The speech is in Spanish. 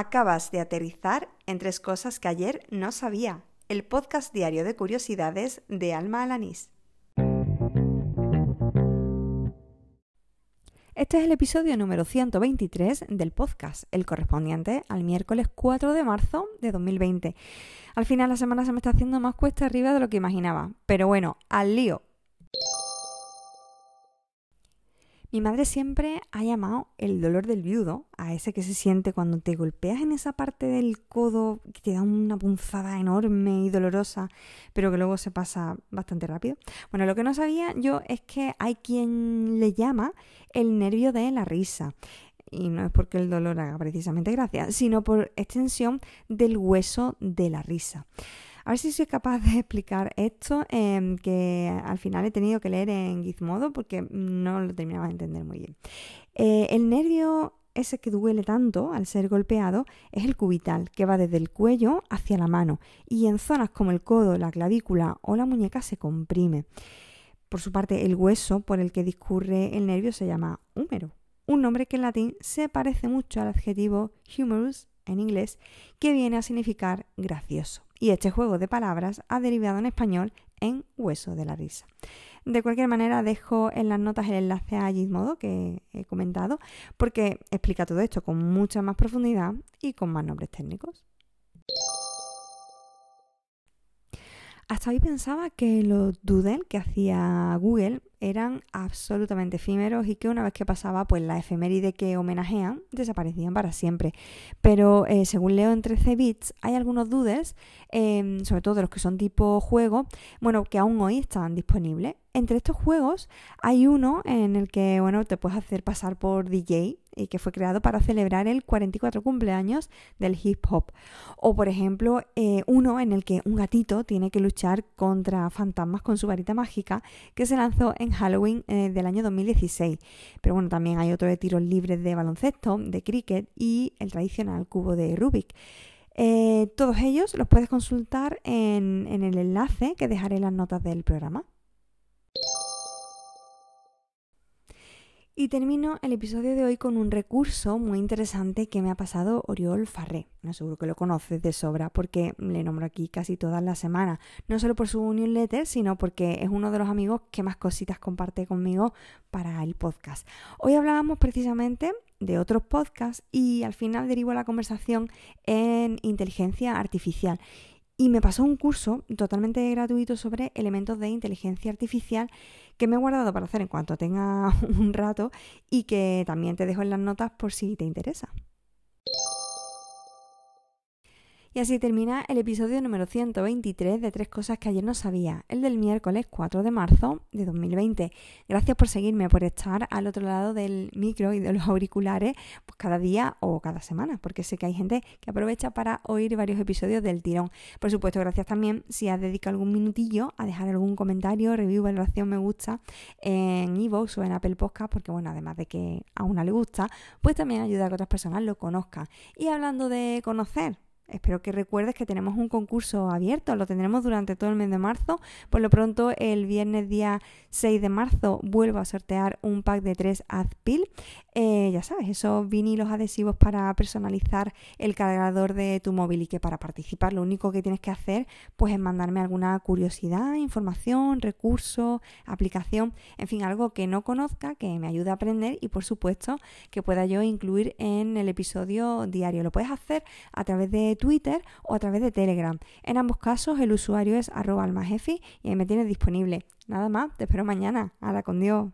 Acabas de aterrizar en tres cosas que ayer no sabía. El podcast diario de curiosidades de Alma Alanís. Este es el episodio número 123 del podcast, el correspondiente al miércoles 4 de marzo de 2020. Al final la semana se me está haciendo más cuesta arriba de lo que imaginaba, pero bueno, al lío. Mi madre siempre ha llamado el dolor del viudo, a ese que se siente cuando te golpeas en esa parte del codo que te da una punzada enorme y dolorosa, pero que luego se pasa bastante rápido. Bueno, lo que no sabía yo es que hay quien le llama el nervio de la risa. Y no es porque el dolor haga precisamente gracia, sino por extensión del hueso de la risa. A ver si soy capaz de explicar esto, em, que al final he tenido que leer en Gizmodo porque no lo terminaba de entender muy bien. Eh, el nervio ese que duele tanto al ser golpeado es el cubital, que va desde el cuello hacia la mano y en zonas como el codo, la clavícula o la muñeca se comprime. Por su parte, el hueso por el que discurre el nervio se llama húmero, un nombre que en latín se parece mucho al adjetivo humorous en inglés, que viene a significar gracioso y este juego de palabras ha derivado en español en hueso de la risa. De cualquier manera, dejo en las notas el enlace a Gizmodo que he comentado, porque explica todo esto con mucha más profundidad y con más nombres técnicos. Hasta hoy pensaba que los doodle que hacía Google eran absolutamente efímeros y que una vez que pasaba pues la efeméride que homenajean desaparecían para siempre. Pero eh, según leo en 13 bits hay algunos doodles, em, sobre todo de los que son tipo juego, bueno, que aún hoy están disponibles. Entre estos juegos hay uno en el que bueno, te puedes hacer pasar por DJ y que fue creado para celebrar el 44 cumpleaños del hip hop. O por ejemplo, eh, uno en el que un gatito tiene que luchar contra fantasmas con su varita mágica que se lanzó en Halloween eh, del año 2016. Pero bueno, también hay otro de tiros libres de baloncesto, de cricket y el tradicional cubo de Rubik. Eh, todos ellos los puedes consultar en, en el enlace que dejaré en las notas del programa. Y termino el episodio de hoy con un recurso muy interesante que me ha pasado Oriol Farré. No seguro que lo conoces de sobra porque le nombro aquí casi todas las semanas. No solo por su newsletter, sino porque es uno de los amigos que más cositas comparte conmigo para el podcast. Hoy hablábamos precisamente de otros podcasts y al final derivo la conversación en inteligencia artificial. Y me pasó un curso totalmente gratuito sobre elementos de inteligencia artificial que me he guardado para hacer en cuanto tenga un rato y que también te dejo en las notas por si te interesa. Y así termina el episodio número 123 de Tres Cosas que ayer no sabía, el del miércoles 4 de marzo de 2020. Gracias por seguirme, por estar al otro lado del micro y de los auriculares pues cada día o cada semana, porque sé que hay gente que aprovecha para oír varios episodios del tirón. Por supuesto, gracias también si has dedicado algún minutillo a dejar algún comentario, review, valoración, me gusta en iVoox o en Apple Podcast, porque bueno, además de que a una le gusta, pues también ayuda a que otras personas lo conozcan. Y hablando de conocer, Espero que recuerdes que tenemos un concurso abierto, lo tendremos durante todo el mes de marzo. Por lo pronto, el viernes día 6 de marzo vuelvo a sortear un pack de 3 Azpil. Eh, ya sabes, esos vinilos adhesivos para personalizar el cargador de tu móvil y que para participar lo único que tienes que hacer pues es mandarme alguna curiosidad, información, recurso, aplicación, en fin, algo que no conozca, que me ayude a aprender y por supuesto que pueda yo incluir en el episodio diario. Lo puedes hacer a través de Twitter o a través de Telegram. En ambos casos el usuario es arroba almajefi y ahí me tienes disponible. Nada más, te espero mañana. Hala con Dios.